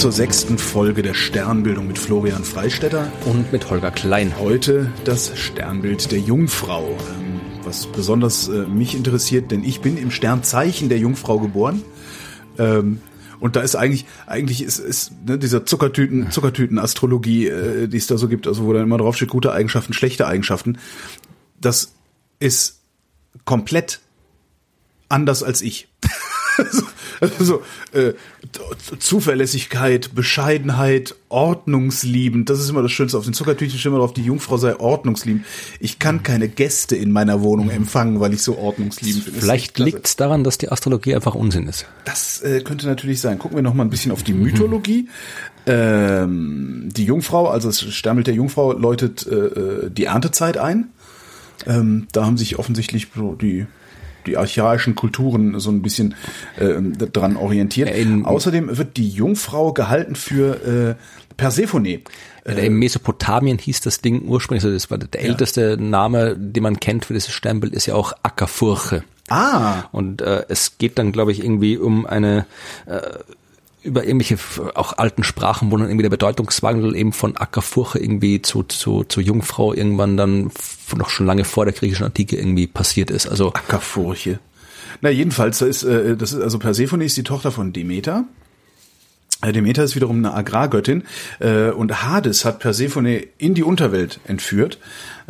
zur sechsten Folge der Sternbildung mit Florian Freistetter. Und mit Holger Klein. Heute das Sternbild der Jungfrau. Ähm, was besonders äh, mich interessiert, denn ich bin im Sternzeichen der Jungfrau geboren. Ähm, und da ist eigentlich, eigentlich ist, ist ne, dieser Zuckertüten, Zuckertüten-Astrologie, äh, die es da so gibt, also wo dann immer drauf steht, gute Eigenschaften, schlechte Eigenschaften. Das ist komplett anders als ich. also, äh, Zuverlässigkeit, Bescheidenheit, ordnungsliebend, das ist immer das Schönste. Auf den Zuckertütchen steht immer drauf, die Jungfrau sei ordnungsliebend. Ich kann keine Gäste in meiner Wohnung empfangen, weil ich so ordnungsliebend bin. Vielleicht liegt es daran, dass die Astrologie einfach Unsinn ist. Das äh, könnte natürlich sein. Gucken wir noch mal ein bisschen auf die Mythologie. Ähm, die Jungfrau, also das Sternbild der Jungfrau läutet äh, äh die Erntezeit ein. Ähm, da haben sich offensichtlich die die archaischen Kulturen so ein bisschen äh, dran orientiert. In, Außerdem wird die Jungfrau gehalten für äh, Persephone. Äh, in Mesopotamien hieß das Ding ursprünglich, also das war der älteste ja. Name, den man kennt für dieses Sternbild, ist ja auch Ackerfurche. Ah. Und äh, es geht dann, glaube ich, irgendwie um eine äh, über irgendwelche auch alten Sprachen, wo dann irgendwie der Bedeutungswandel eben von Ackerfurche irgendwie zu, zu, zu Jungfrau irgendwann dann noch schon lange vor der griechischen Antike irgendwie passiert ist. Also Ackerfurche. Na jedenfalls, das ist, äh, das ist also Persephone ist die Tochter von Demeter. Äh, Demeter ist wiederum eine Agrargöttin äh, und Hades hat Persephone in die Unterwelt entführt,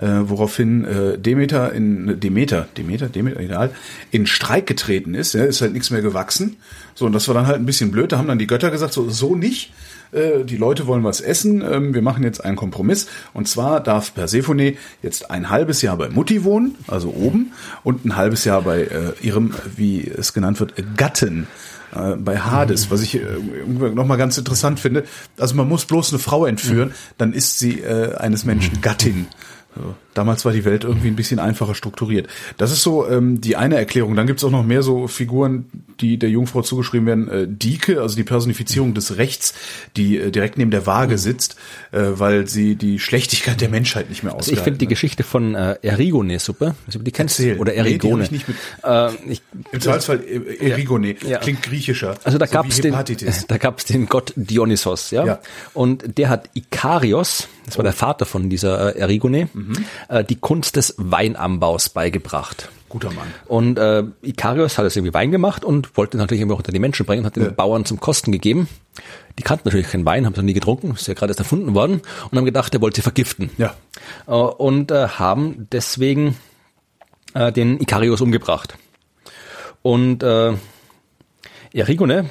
woraufhin Demeter in Demeter, Demeter, Demeter, egal, in Streik getreten ist. Ist halt nichts mehr gewachsen. So und das war dann halt ein bisschen blöd. Da haben dann die Götter gesagt, so so nicht. Äh, die Leute wollen was essen. Ähm, wir machen jetzt einen Kompromiss und zwar darf Persephone jetzt ein halbes Jahr bei Mutti wohnen, also oben, und ein halbes Jahr bei äh, ihrem, wie es genannt wird, Gatten äh, bei Hades, was ich äh, nochmal ganz interessant finde. Also man muss bloß eine Frau entführen, dann ist sie äh, eines Menschen Gattin. So. Damals war die Welt irgendwie ein bisschen einfacher strukturiert. Das ist so ähm, die eine Erklärung. Dann gibt's auch noch mehr so Figuren, die der Jungfrau zugeschrieben werden. Äh, Dike, also die Personifizierung des Rechts, die äh, direkt neben der Waage sitzt, äh, weil sie die Schlechtigkeit der Menschheit nicht mehr ausgehalten also Ich finde die Geschichte von äh, Erigone super. Also die kennst du oder Erigone? Nee, ich nicht mit, äh, ich, Im Zweifelsfall äh, Erigone ja, klingt griechischer. Also da so gab's den, da gab's den Gott Dionysos, ja? ja. Und der hat Ikarios, das war oh. der Vater von dieser äh, Erigone, mhm. Äh, die Kunst des Weinanbaus beigebracht. Guter Mann. Und äh, Ikarios hat es irgendwie Wein gemacht und wollte natürlich immer unter die Menschen bringen, hat den ja. Bauern zum Kosten gegeben. Die kannten natürlich keinen Wein, haben es noch nie getrunken, ist ja gerade erst erfunden worden und haben gedacht, er wollte sie vergiften. Ja. Äh, und äh, haben deswegen äh, den Ikarios umgebracht. Und äh, Erigone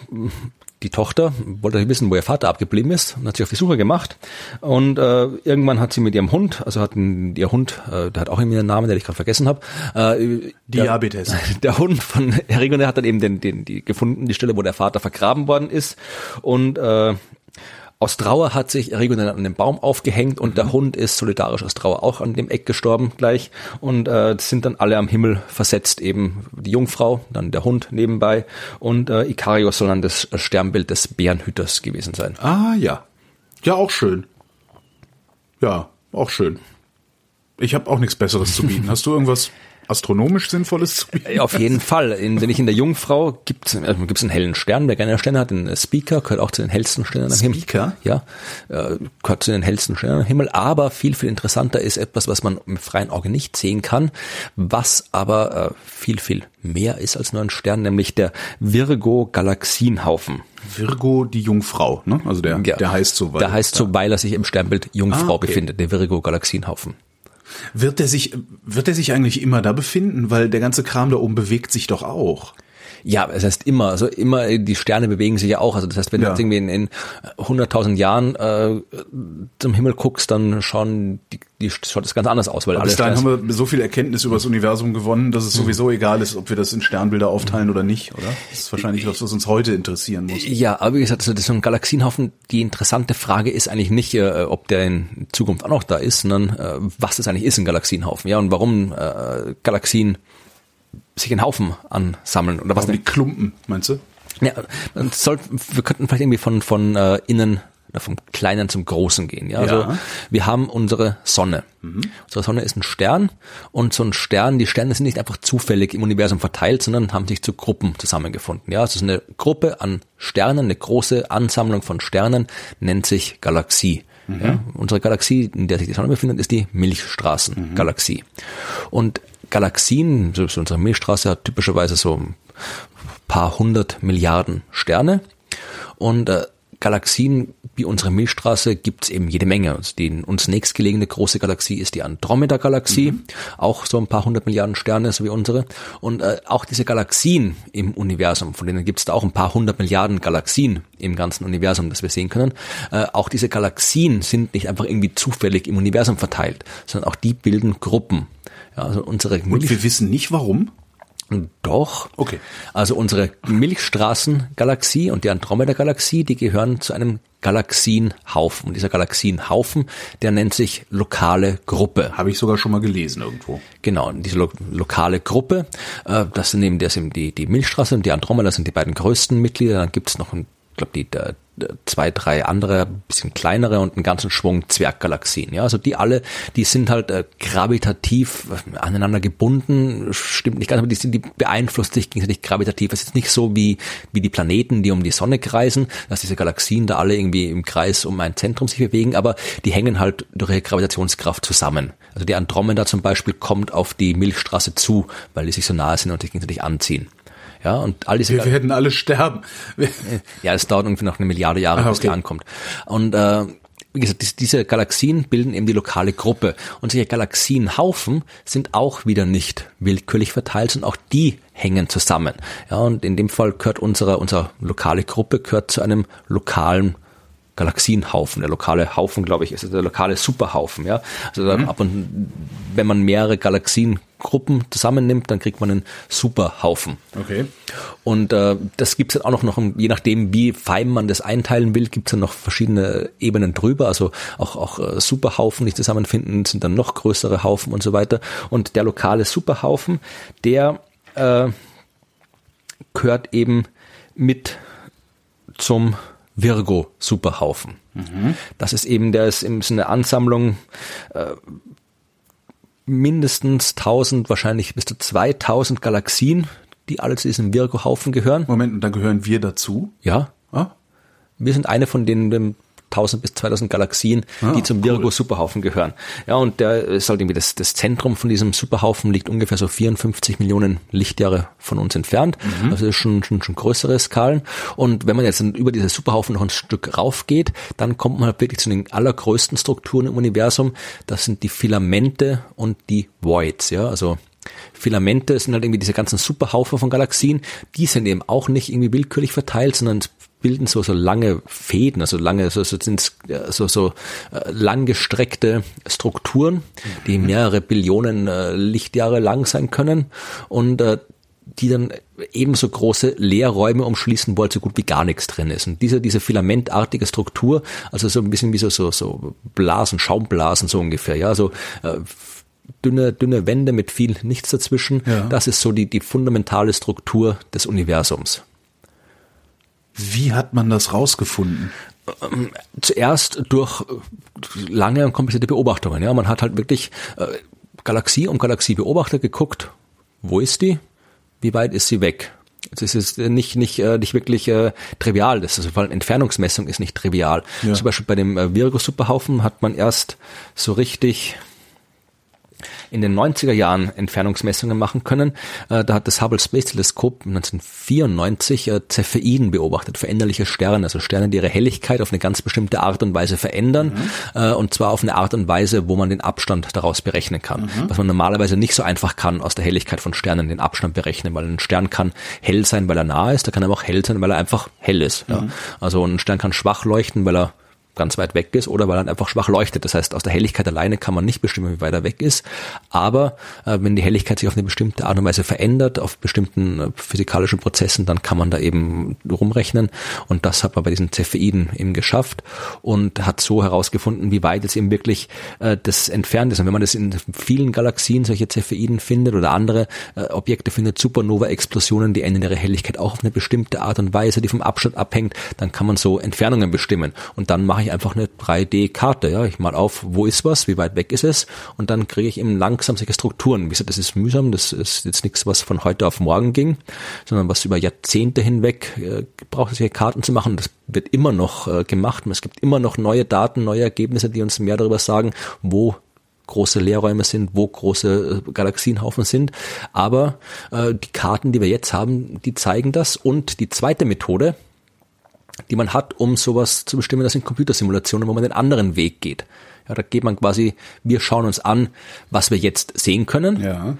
die Tochter wollte wissen, wo ihr Vater abgeblieben ist und hat sich auf die Suche gemacht. Und äh, irgendwann hat sie mit ihrem Hund, also hat ein, ihr Hund, äh, der hat auch irgendwie einen Namen, den ich gerade vergessen habe. Äh, Diabetes. Der, der Hund von Errigo, der hat dann eben den, den, die gefunden, die Stelle, wo der Vater vergraben worden ist. Und äh, aus Trauer hat sich Errigo dann an dem Baum aufgehängt und mhm. der Hund ist solidarisch aus Trauer auch an dem Eck gestorben gleich und äh, sind dann alle am Himmel versetzt, eben die Jungfrau, dann der Hund nebenbei und äh, Ikarios soll dann das Sternbild des Bärenhüters gewesen sein. Ah ja, ja auch schön. Ja, auch schön. Ich habe auch nichts Besseres zu bieten. Hast du irgendwas astronomisch Sinnvolles zu bieten? Auf jeden Fall. In, wenn ich in der Jungfrau gibt also gibt's einen hellen Stern, wer gerne Sterne hat, den Speaker, gehört auch zu den hellsten Sternen am Himmel. Speaker? Ja, äh, gehört zu den hellsten Sternen am Himmel. Aber viel, viel interessanter ist etwas, was man im freien Auge nicht sehen kann, was aber äh, viel, viel mehr ist als nur ein Stern, nämlich der Virgo-Galaxienhaufen. Virgo die Jungfrau, ne? Also der, ja, der heißt so, weil. Der heißt so, weil er sich im Sternbild Jungfrau ah, okay. befindet, der Virgo-Galaxienhaufen. Wird er sich, wird er sich eigentlich immer da befinden? Weil der ganze Kram da oben bewegt sich doch auch. Ja, es heißt immer, also immer, die Sterne bewegen sich ja auch. Also das heißt, wenn ja. du jetzt irgendwie in, in 100.000 Jahren äh, zum Himmel guckst, dann schauen die, die schaut das ganz anders aus. Weil bis dahin haben wir so viel Erkenntnis über das Universum gewonnen, dass es mhm. sowieso egal ist, ob wir das in Sternbilder aufteilen oder nicht, oder? Das ist wahrscheinlich was, was uns heute interessieren muss. Ja, aber wie gesagt, also das ist so ein Galaxienhaufen. Die interessante Frage ist eigentlich nicht, äh, ob der in Zukunft auch noch da ist, sondern äh, was das eigentlich ist, ein Galaxienhaufen. Ja, und warum äh, Galaxien sich in Haufen ansammeln oder was? Also wie Klumpen, meinst du? Ja, soll, wir könnten vielleicht irgendwie von, von äh, innen vom Kleinen zum Großen gehen. Ja, also Ja. wir haben unsere Sonne. Unsere Sonne ist ein Stern und so ein Stern, die Sterne sind nicht einfach zufällig im Universum verteilt, sondern haben sich zu Gruppen zusammengefunden. Ja, also es ist eine Gruppe an Sternen, eine große Ansammlung von Sternen nennt sich Galaxie. Ja, unsere Galaxie, in der sich die Sonne befindet, ist die Milchstraßengalaxie. Und Galaxien, so ist unsere Milchstraße hat typischerweise so ein paar hundert Milliarden Sterne. Und äh, Galaxien wie unsere Milchstraße gibt's eben jede Menge. Also die uns nächstgelegene große Galaxie ist die Andromeda-Galaxie, auch so ein paar hundert Milliarden Sterne, so wie unsere. Und äh, auch diese Galaxien im Universum, von denen gibt's da auch ein paar hundert Milliarden Galaxien im ganzen Universum, das wir sehen können. Äh, auch diese Galaxien sind nicht einfach irgendwie zufällig im Universum verteilt, sondern auch die bilden Gruppen. Also unsere Und wir wissen nicht warum. doch. Okay. Also unsere Milchstraßengalaxie und die Andromeda-Galaxie, die gehören zu einem Galaxienhaufen. Und dieser Galaxienhaufen, der nennt sich lokale Gruppe. Habe ich sogar schon mal gelesen irgendwo. Genau, diese lo lokale Gruppe, äh, das sind eben das sind die, die Milchstraße und die Andromeda sind die beiden größten Mitglieder. Dann gibt's noch ein glaube die zwei, drei andere, bisschen kleinere und einen ganzen Schwung Zwerggalaxien. Ja, also die alle, die sind halt äh, gravitativ aneinander gebunden, stimmt nicht ganz, aber die sind, die beeinflusst sich gegenseitig gravitativ. Es ist nicht so wie, wie die Planeten, die um die Sonne kreisen, dass diese Galaxien da alle irgendwie im Kreis um ein Zentrum sich bewegen, aber die hängen halt durch ihre Gravitationskraft zusammen. Also die Andromeda zum Beispiel kommt auf die Milchstraße zu, weil die sich so nahe sind und sich gegenseitig anziehen. Ja, und all diese Wir werden alle sterben. ja, es dauert irgendwie noch eine Milliarde Jahre, Ah, bis die okay. ankommt. Und äh, wie gesagt, dies- diese Galaxien bilden eben die lokale Gruppe. Und solche Galaxienhaufen sind auch wieder nicht willkürlich verteilt, sondern auch die hängen zusammen. Ja, und in dem Fall gehört unsere, unsere lokale Gruppe gehört zu einem lokalen Galaxienhaufen. Der lokale Haufen, glaube ich, ist der lokale Superhaufen. Ja, also da ab und wenn man mehrere Galaxiengruppen zusammennimmt, dann kriegt man einen Superhaufen. Okay. Und äh, das gibt's dann auch noch, noch, je nachdem, wie fein man das einteilen will, gibt's dann noch verschiedene Ebenen drüber. Also auch, auch äh, Superhaufen, die zusammenfinden, sind dann noch größere Haufen und so weiter. Und der lokale Superhaufen, der äh, gehört eben mit zum Virgo-Superhaufen. Das ist eben, der ist eben eine Ansammlung äh, mindestens 1000, wahrscheinlich bis zu 2000 Galaxien, die alle zu diesem Virgo-Haufen gehören. Moment, und dann gehören wir dazu. Ja, Ah? wir sind eine von den 1000 bis 2000 Galaxien, Ah, die zum cool. Virgo-Superhaufen gehören. Ja, und der ist halt irgendwie das, das Zentrum von diesem Superhaufen liegt ungefähr so 54 Millionen Lichtjahre von uns entfernt. Mhm. Also das ist schon, schon, schon größere Skalen. Und wenn man jetzt über diese Superhaufen noch ein Stück raufgeht, dann kommt man halt wirklich zu den allergrößten Strukturen im Universum. Das sind die Filamente und die Voids, ja, also Filamente sind halt irgendwie diese ganzen Superhaufen von Galaxien, die sind eben auch nicht irgendwie willkürlich verteilt, sondern bilden so so lange Fäden, also lange so so sind so so äh, langgestreckte Strukturen, die mehrere Billionen äh, Lichtjahre lang sein können und äh, die dann ebenso große Leerräume umschließen, wo halt so gut wie gar nichts drin ist. Und diese, diese filamentartige Struktur, also so ein bisschen wie so, so, so Blasen, Schaumblasen so ungefähr, ja, so äh, dünne, dünne Wände mit viel nichts dazwischen, Ja. das ist so die, die fundamentale Struktur des Universums. Wie hat man das rausgefunden? zuerst durch äh, lange und komplizierte Beobachtungen. Ja, man hat halt wirklich äh, Galaxie um Galaxie beobachtet, geguckt, wo ist die, wie weit ist sie weg. Das ist nicht nicht äh, nicht wirklich äh, trivial. Das ist vor allem Entfernungsmessung ist nicht trivial. Ja. Zum Beispiel bei dem Virgo-Superhaufen hat man erst so richtig in den 90er Jahren Entfernungsmessungen machen können. Äh, da hat das Hubble Space Teleskop 1994 äh, Cepheiden beobachtet, veränderliche Sterne, also Sterne, die ihre Helligkeit auf eine ganz bestimmte Art und Weise verändern, äh, und zwar auf eine Art und Weise, wo man den Abstand daraus berechnen kann. Was man normalerweise nicht so einfach kann, aus der Helligkeit von Sternen den Abstand berechnen, weil ein Stern kann hell sein, weil er nah ist, der kann aber auch hell sein, weil er einfach hell ist. Ja. Also ein Stern kann schwach leuchten, weil er ganz weit weg ist oder weil er einfach schwach leuchtet. Das heißt, aus der Helligkeit alleine kann man nicht bestimmen, wie weit er weg ist. Aber äh, wenn die Helligkeit sich auf eine bestimmte Art und Weise verändert, auf bestimmten äh, physikalischen Prozessen, dann kann man da eben rumrechnen. Und das hat man bei diesen Cepheiden eben geschafft und hat so herausgefunden, wie weit es eben wirklich äh, das entfernt ist. Und wenn man das in vielen Galaxien solche Cepheiden findet oder andere äh, Objekte findet, Supernova-Explosionen, die ändern ihre Helligkeit auch auf eine bestimmte Art und Weise, die vom Abstand abhängt, dann kann man so Entfernungen bestimmen. Und dann mache ich einfach eine 3D-Karte. Ja, ich mal auf, wo ist was, wie weit weg ist es, und dann kriege ich eben langsam solche Strukturen. Wie gesagt, das ist mühsam, das ist jetzt nichts, was von heute auf morgen ging, sondern was über Jahrzehnte hinweg äh, braucht, solche Karten zu machen. Das wird immer noch äh, gemacht. Es gibt immer noch neue Daten, neue Ergebnisse, die uns mehr darüber sagen, wo große Leerräume sind, wo große äh, Galaxienhaufen sind. Aber äh, die Karten, die wir jetzt haben, die zeigen das. Und die zweite Methode, die man hat, um sowas zu bestimmen, das sind Computersimulationen, wo man den anderen Weg geht. Ja, da geht man quasi, wir schauen uns an, was wir jetzt sehen können. Ja.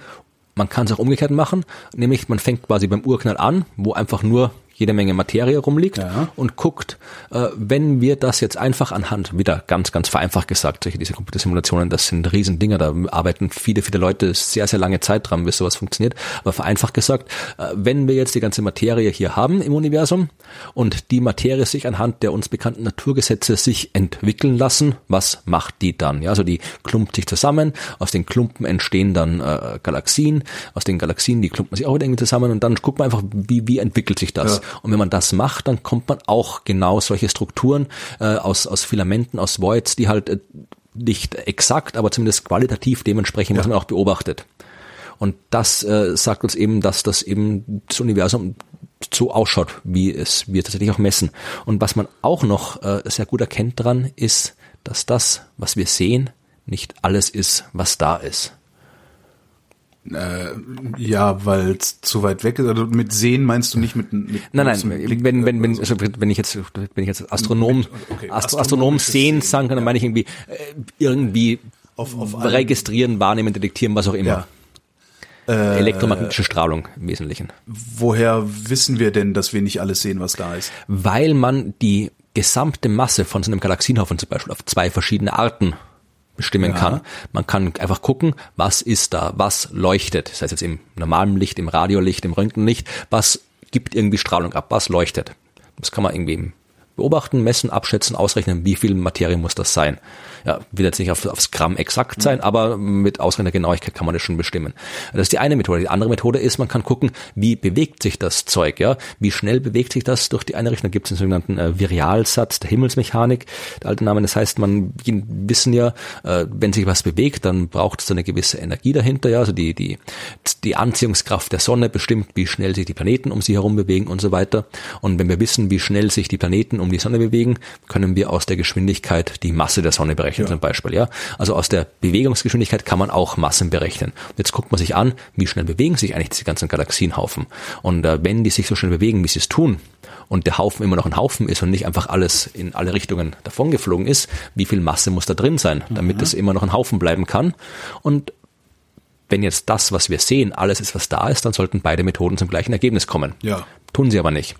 Man kann es auch umgekehrt machen, nämlich man fängt quasi beim Urknall an, wo einfach nur jede Menge Materie rumliegt Ja. und guckt, äh, wenn wir das jetzt einfach anhand, wieder ganz, ganz vereinfacht gesagt, solche diese Computersimulationen, das sind Riesendinger, da arbeiten viele, viele Leute sehr, sehr lange Zeit dran, bis sowas funktioniert. Aber vereinfacht gesagt, äh, wenn wir jetzt die ganze Materie hier haben im Universum und die Materie sich anhand der uns bekannten Naturgesetze sich entwickeln lassen, was macht die dann? Ja, also die klumpt sich zusammen, aus den Klumpen entstehen dann äh, Galaxien, aus den Galaxien, die klumpen sich auch wieder irgendwie zusammen und dann guckt man einfach, wie, wie entwickelt sich das? Ja. Und wenn man das macht, dann kommt man auch genau solche Strukturen äh, aus, aus Filamenten, aus Voids, die halt äh, nicht exakt, aber zumindest qualitativ dementsprechend, was man auch beobachtet. Und das äh, sagt uns eben, dass das eben das Universum so ausschaut, wie es wir tatsächlich auch messen. Und was man auch noch äh, sehr gut erkennt dran, ist, dass das, was wir sehen, nicht alles ist, was da ist. Äh, ja, weil es zu weit weg ist. Also mit sehen meinst du nicht mit, mit Nein, mit nein, Blick- wenn, wenn, wenn, also- also wenn ich jetzt, wenn ich jetzt Astronom, okay, Astro, Astronom sehen sagen kann, dann meine ich irgendwie, äh, irgendwie Auf- auf registrieren, wahrnehmen, detektieren, was auch immer. Ja. Äh, Elektromagnetische Strahlung im Wesentlichen. Woher wissen wir denn, dass wir nicht alles sehen, was da ist? Weil man die gesamte Masse von so einem Galaxienhaufen zum Beispiel auf zwei verschiedene Arten bestimmen Ja. kann. Man kann einfach gucken, was ist da, was leuchtet. Das heißt jetzt im normalen Licht, im Radiolicht, im Röntgenlicht, was gibt irgendwie Strahlung ab, was leuchtet. Das kann man irgendwie beobachten, messen, abschätzen, ausrechnen, wie viel Materie muss das sein. Ja, will jetzt nicht auf, aufs Gramm exakt sein, aber mit ausreichender Genauigkeit kann man das schon bestimmen. Das ist die eine Methode. Die andere Methode ist, man kann gucken, wie bewegt sich das Zeug, ja? Wie schnell bewegt sich das durch die eine Richtung? Da gibt es den sogenannten äh, Virialsatz der Himmelsmechanik, der alte Name. Das heißt, man wissen ja, äh, wenn sich was bewegt, dann braucht es eine gewisse Energie dahinter, ja? Also die, die, die Anziehungskraft der Sonne bestimmt, wie schnell sich die Planeten um sie herum bewegen und so weiter. Und wenn wir wissen, wie schnell sich die Planeten um die Sonne bewegen, können wir aus der Geschwindigkeit die Masse der Sonne berechnen zum Beispiel. Ja, also aus der Bewegungsgeschwindigkeit kann man auch Massen berechnen. Und jetzt guckt man sich an, wie schnell bewegen sich eigentlich diese ganzen Galaxienhaufen. Und äh, wenn die sich so schnell bewegen, wie sie es tun, und der Haufen immer noch ein Haufen ist und nicht einfach alles in alle Richtungen davongeflogen ist, wie viel Masse muss da drin sein, damit es immer noch ein Haufen bleiben kann? Und wenn jetzt das, was wir sehen, alles ist, was da ist, dann sollten beide Methoden zum gleichen Ergebnis kommen. Ja. Tun sie aber nicht.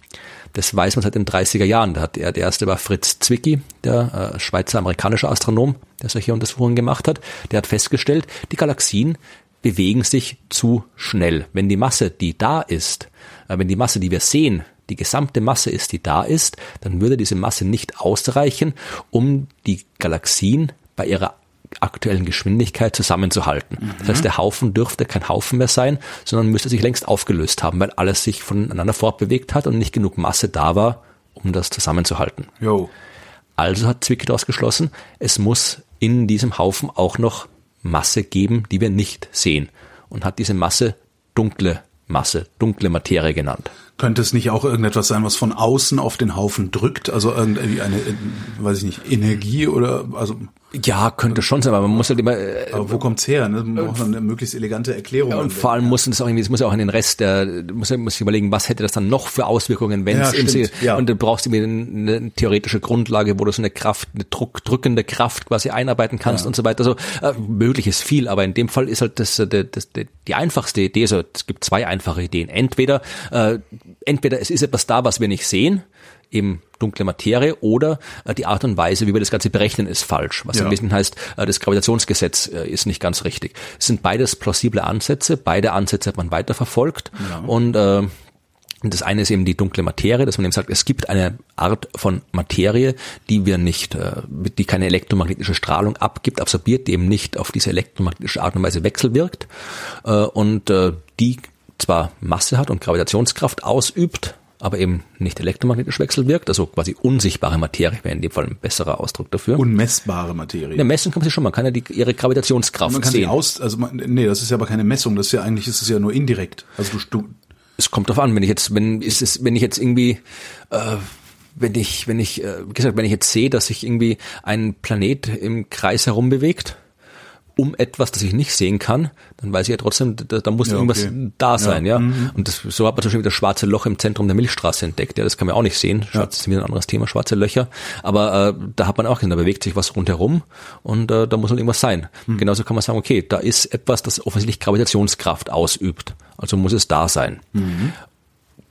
Das weiß man seit den 30er Jahren. Da hat er, der erste war Fritz Zwicky, der äh, Schweizer-amerikanischer Astronom, der solche Untersuchungen gemacht hat. Der hat festgestellt, die Galaxien bewegen sich zu schnell. Wenn die Masse, die da ist, äh, wenn die Masse, die wir sehen, die gesamte Masse ist, die da ist, dann würde diese Masse nicht ausreichen, um die Galaxien bei ihrer aktuellen Geschwindigkeit zusammenzuhalten. Das heißt, der Haufen dürfte kein Haufen mehr sein, sondern müsste sich längst aufgelöst haben, weil alles sich voneinander fortbewegt hat und nicht genug Masse da war, um das zusammenzuhalten. Jo. Also hat Zwicky daraus geschlossen, es muss in diesem Haufen auch noch Masse geben, die wir nicht sehen. Und hat diese Masse dunkle Masse, dunkle Materie genannt. Könnte es nicht auch irgendetwas sein, was von außen auf den Haufen drückt? Also irgendwie eine, weiß ich nicht, Energie oder also Ja, könnte schon sein, aber man muss halt immer, äh, aber wo kommt's her? Ne? Man braucht eine möglichst elegante Erklärung. und vor allem muss es auch irgendwie, es muss ja auch in den Rest der, muss, muss ich überlegen, was hätte das dann noch für Auswirkungen, wenn Ja, es im stimmt, See, ja. und du brauchst irgendwie eine, eine theoretische Grundlage, wo du so eine Kraft, eine Druck, drückende Kraft quasi einarbeiten kannst und so weiter. Also äh, möglich ist viel, aber in dem Fall ist halt das, äh, das, das die, die einfachste Idee, also es gibt zwei einfache Ideen. Entweder, äh, entweder es ist etwas da, was wir nicht sehen, eben dunkle Materie oder äh, die Art und Weise, wie wir das Ganze berechnen, ist falsch. Was ja. ein bisschen heißt, äh, das Gravitationsgesetz äh, ist nicht ganz richtig. Es sind beides plausible Ansätze, beide Ansätze hat man weiterverfolgt ja. und äh, das eine ist eben die dunkle Materie, dass man eben sagt, es gibt eine Art von Materie, die wir nicht, die keine elektromagnetische Strahlung abgibt, absorbiert, die eben nicht auf diese elektromagnetische Art und Weise wechselwirkt und die zwar Masse hat und Gravitationskraft ausübt, aber eben nicht elektromagnetisch wechselwirkt, also quasi unsichtbare Materie wäre in dem Fall ein besserer Ausdruck dafür. Unmessbare Materie. Ja, messen kann man sie schon, man kann ja die, ihre Gravitationskraft man kann sehen. Sie aus, also man, nee, das ist ja aber keine Messung, das ist ja eigentlich, ist es ja nur indirekt. Also du, es kommt drauf an, wenn ich jetzt, wenn ist es, wenn ich jetzt irgendwie äh, wenn ich, wenn ich, äh, wie gesagt, wenn ich jetzt sehe, dass sich irgendwie ein Planet im Kreis herum bewegt, um etwas, das ich nicht sehen kann, dann weiß ich ja trotzdem, da, da muss ja, irgendwas okay. da sein, ja. ja? Mhm. Und das, so hat man zum Beispiel das schwarze Loch im Zentrum der Milchstraße entdeckt, ja, das kann man auch nicht sehen. Schwarz ja. ist wieder ein anderes Thema, schwarze Löcher. Aber äh, da hat man auch gesehen, da bewegt sich was rundherum und äh, da muss halt irgendwas sein. Mhm. Genauso kann man sagen, okay, da ist etwas, das offensichtlich Gravitationskraft ausübt. Also muss es da sein. Mhm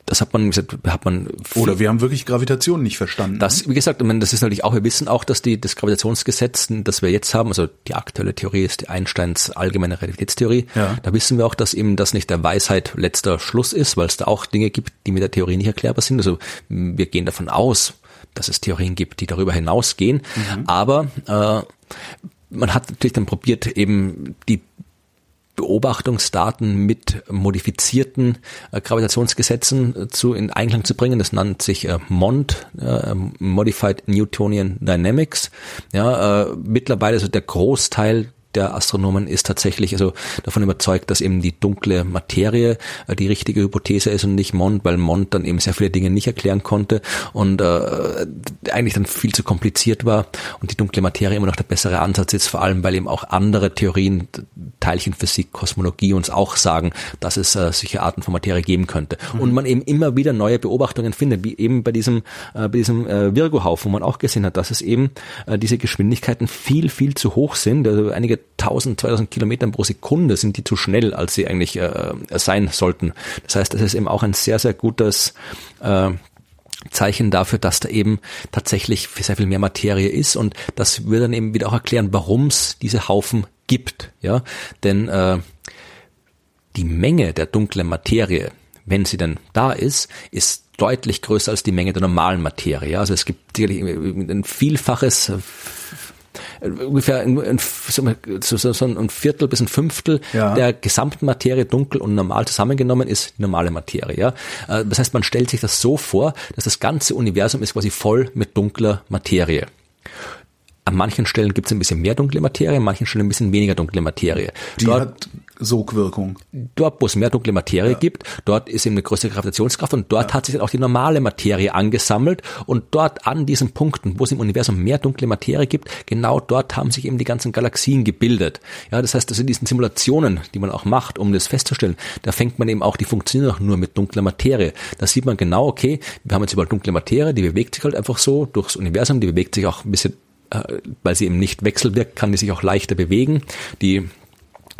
das hat man gesagt, hat man oder wir haben wirklich Gravitation nicht verstanden. Das, wie gesagt, das ist natürlich auch, wir wissen auch, dass die das Gravitationsgesetz, das wir jetzt haben, also die aktuelle Theorie ist die Einsteins allgemeine Relativitätstheorie. Ja. Da wissen wir auch, dass eben das nicht der Weisheit letzter Schluss ist, weil es da auch Dinge gibt, die mit der Theorie nicht erklärbar sind. Also wir gehen davon aus, dass es Theorien gibt, die darüber hinausgehen, mhm. aber äh, man hat natürlich dann probiert, eben die Beobachtungsdaten mit modifizierten äh, Gravitationsgesetzen äh, zu in Einklang zu bringen. Das nennt sich äh, MOND, äh, Modified Newtonian Dynamics. Ja, äh, mittlerweile ist der Großteil der Astronomen ist tatsächlich also davon überzeugt, dass eben die dunkle Materie äh, die richtige Hypothese ist und nicht Mond, weil Mond dann eben sehr viele Dinge nicht erklären konnte und äh, eigentlich dann viel zu kompliziert war und die dunkle Materie immer noch der bessere Ansatz ist, vor allem weil eben auch andere Theorien, Teilchenphysik, Kosmologie uns auch sagen, dass es äh, solche Arten von Materie geben könnte. Mhm. Und man eben immer wieder neue Beobachtungen findet, wie eben bei diesem, äh, bei diesem äh, Virgo-Haufen, wo man auch gesehen hat, dass es eben äh, diese Geschwindigkeiten viel, viel zu hoch sind. Also einige 1000, 2000 Kilometern pro Sekunde sind die zu schnell, als sie eigentlich äh, sein sollten. Das heißt, das ist eben auch ein sehr, sehr gutes äh, Zeichen dafür, dass da eben tatsächlich sehr viel mehr Materie ist und das würde dann eben wieder auch erklären, warum es diese Haufen gibt, ja, denn äh, die Menge der dunklen Materie, wenn sie denn da ist, ist deutlich größer als die Menge der normalen Materie. Also es gibt sicherlich ein Vielfaches ungefähr ein, so, so ein Viertel bis ein Fünftel ja. der gesamten Materie dunkel und normal zusammengenommen ist die normale Materie. Ja? Äh, das heißt, man stellt sich das so vor, dass das ganze Universum ist quasi voll mit dunkler Materie. An manchen Stellen gibt es ein bisschen mehr dunkle Materie, an manchen Stellen ein bisschen weniger dunkle Materie. Die Dort, hat Sogwirkung. Dort, wo es mehr dunkle Materie ja. gibt, dort ist eben eine größere Gravitationskraft und dort ja. hat sich dann auch die normale Materie angesammelt und dort an diesen Punkten, wo es im Universum mehr dunkle Materie gibt, genau dort haben sich eben die ganzen Galaxien gebildet. Ja, das heißt, dass in diesen Simulationen, die man auch macht, um das festzustellen, da fängt man eben auch, die funktionieren auch nur mit dunkler Materie. Da sieht man genau, okay, wir haben jetzt überall dunkle Materie, die bewegt sich halt einfach so durchs Universum, die bewegt sich auch ein bisschen äh, weil sie eben nicht wechselwirkt, kann die sich auch leichter bewegen. Die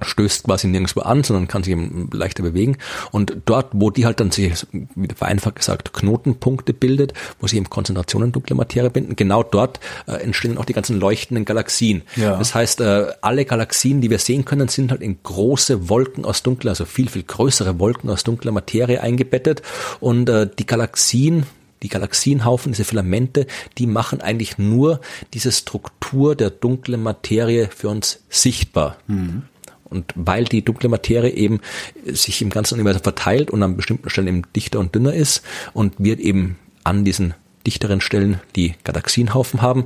stößt quasi nirgendwo an, sondern kann sich eben leichter bewegen. Und dort, wo die halt dann sich, wie vereinfacht gesagt, Knotenpunkte bildet, wo sie eben Konzentrationen dunkler Materie binden, genau dort äh, entstehen auch die ganzen leuchtenden Galaxien. Ja. Das heißt, äh, alle Galaxien, die wir sehen können, sind halt in große Wolken aus dunkler, also viel, viel größere Wolken aus dunkler Materie eingebettet. Und äh, die Galaxien, die Galaxienhaufen, diese Filamente, die machen eigentlich nur diese Struktur der dunklen Materie für uns sichtbar. Mhm. Und weil die dunkle Materie eben sich im ganzen Universum verteilt und an bestimmten Stellen eben dichter und dünner ist und wir eben an diesen dichteren Stellen die Galaxienhaufen haben,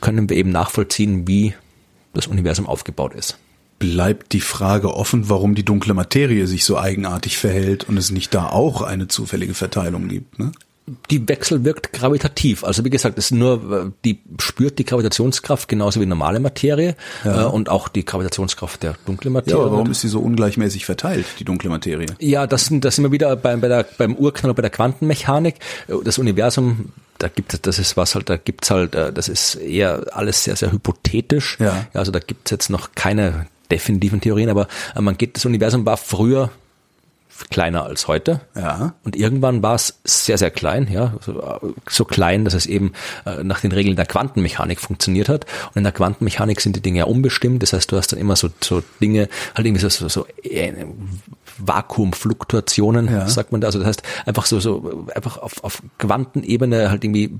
können wir eben nachvollziehen, wie das Universum aufgebaut ist. Bleibt die Frage offen, warum die dunkle Materie sich so eigenartig verhält und es nicht da auch eine zufällige Verteilung gibt. Ne? Die Wechsel wirkt gravitativ. Also wie gesagt, es ist nur, die spürt die Gravitationskraft genauso wie normale Materie ja. äh, und auch die Gravitationskraft der dunklen Materie. Ja, aber warum ist sie so ungleichmäßig verteilt, die dunkle Materie? Ja, das sind, das sind wir wieder bei, bei der, beim Urknall, bei der Quantenmechanik. Das Universum da gibt es, das ist was halt, da gibt's halt, äh, das ist eher alles sehr, sehr hypothetisch. Ja. Also da gibt's jetzt noch keine definitiven Theorien, aber äh, man geht, das Universum war früher kleiner als heute. Ja. Und irgendwann war es sehr, sehr klein, ja, so, so klein, dass es eben äh, nach den Regeln der Quantenmechanik funktioniert hat. Und in der Quantenmechanik sind die Dinge ja unbestimmt. Das heißt, du hast dann immer so, so Dinge, halt irgendwie so, so, so äh, Vakuumfluktuationen, Ja. sagt man da. Also das heißt, einfach so, so einfach auf, auf Quantenebene halt irgendwie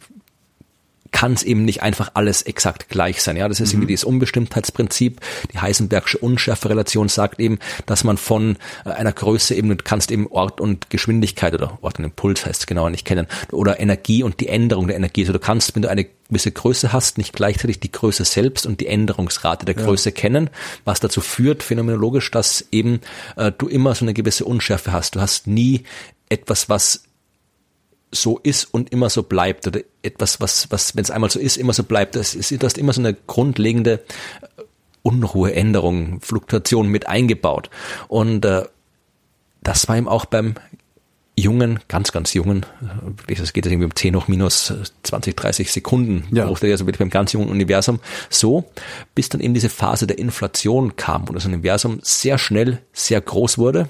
kann es eben nicht einfach alles exakt gleich sein. Ja, das ist irgendwie dieses Unbestimmtheitsprinzip. Die Heisenbergsche Unschärferelation sagt eben, dass man von äh, einer Größe eben, du kannst eben Ort und Geschwindigkeit oder Ort und Impuls heißt es genauer nicht kennen, oder Energie und die Änderung der Energie. Also du kannst, wenn du eine gewisse Größe hast, nicht gleichzeitig die Größe selbst und die Änderungsrate der Größe kennen, was dazu führt, phänomenologisch, dass eben äh, du immer so eine gewisse Unschärfe hast. Du hast nie etwas, was so ist und immer so bleibt oder etwas, was, was, wenn es einmal so ist, immer so bleibt. Das ist, du hast immer so eine grundlegende Unruhe, Änderung, Fluktuation mit eingebaut. Und äh, das war ihm auch beim jungen, ganz, ganz jungen, äh, das geht jetzt irgendwie um 10 hoch minus 20, 30 Sekunden, Ja. also wirklich beim ganz jungen Universum so, bis dann eben diese Phase der Inflation kam und das Universum sehr schnell sehr groß wurde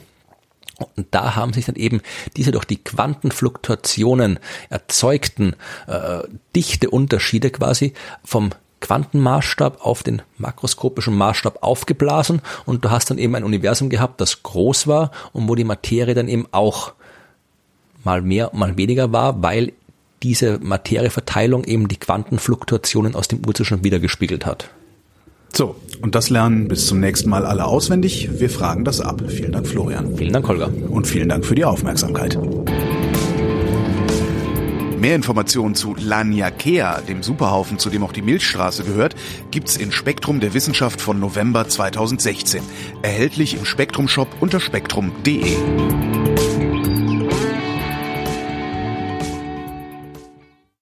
und da haben sich dann eben diese durch die Quantenfluktuationen erzeugten äh, dichte Unterschiede quasi vom Quantenmaßstab auf den makroskopischen Maßstab aufgeblasen und du hast dann eben ein Universum gehabt, das groß war und wo die Materie dann eben auch mal mehr, mal weniger war, weil diese Materieverteilung eben die Quantenfluktuationen aus dem Urzustand wiedergespiegelt hat. So, und das lernen bis zum nächsten Mal alle auswendig. Wir fragen das ab. Vielen Dank, Florian. Vielen Dank, Holger. Und vielen Dank für die Aufmerksamkeit. Mehr Informationen zu Laniakea, dem Superhaufen, zu dem auch die Milchstraße gehört, gibt's in Spektrum der Wissenschaft von November 2016. Erhältlich im Spektrum Shop unter spektrum.de.